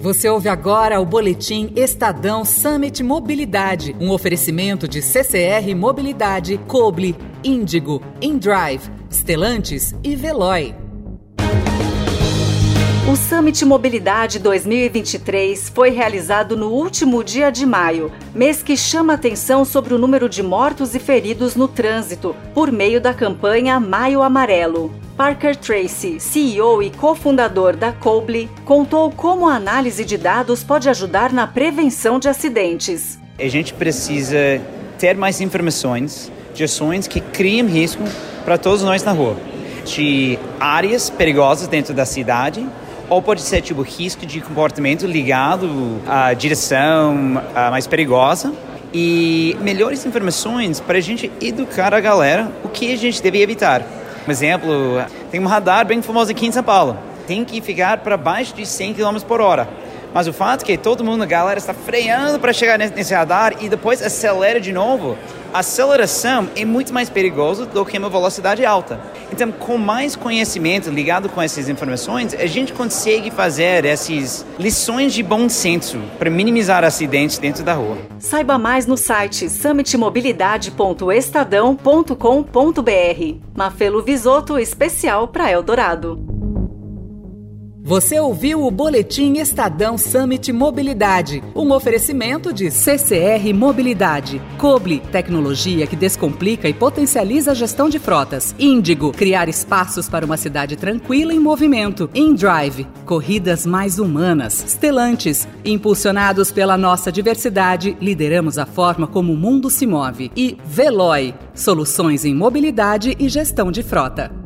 Você ouve agora o boletim Estadão Summit Mobilidade, um oferecimento de CCR Mobilidade, Coble, Índigo, InDrive, Stellantis e Veloy. O Summit Mobilidade 2023 foi realizado no último dia de maio, mês que chama atenção sobre o número de mortos e feridos no trânsito, por meio da campanha Maio Amarelo. Parker Tracy, CEO e cofundador da Coble, contou como a análise de dados pode ajudar na prevenção de acidentes. A gente precisa ter mais informações de ações que criam risco para todos nós na rua, de áreas perigosas dentro da cidade ou pode ser tipo risco de comportamento ligado à direção mais perigosa e melhores informações para a gente educar a galera o que a gente deve evitar. Um exemplo, tem um radar bem famoso aqui em São Paulo. Tem que ficar para baixo de 100 km por hora. Mas o fato é que todo mundo, a galera, está freando para chegar nesse radar e depois acelera de novo, a aceleração é muito mais perigosa do que uma velocidade alta. Então, com mais conhecimento ligado com essas informações, a gente consegue fazer essas lições de bom senso para minimizar acidentes dentro da rua. Saiba mais no site summitmobilidade.estadão.com.br. Mafelo Visoto, especial para Eldorado. Você ouviu o Boletim Estadão Summit Mobilidade, um oferecimento de CCR Mobilidade, Coble, tecnologia que descomplica e potencializa a gestão de frotas, Índigo, criar espaços para uma cidade tranquila em movimento, InDrive, corridas mais humanas, Stellantis, impulsionados pela nossa diversidade, lideramos a forma como o mundo se move, e Veloy, soluções em mobilidade e gestão de frota.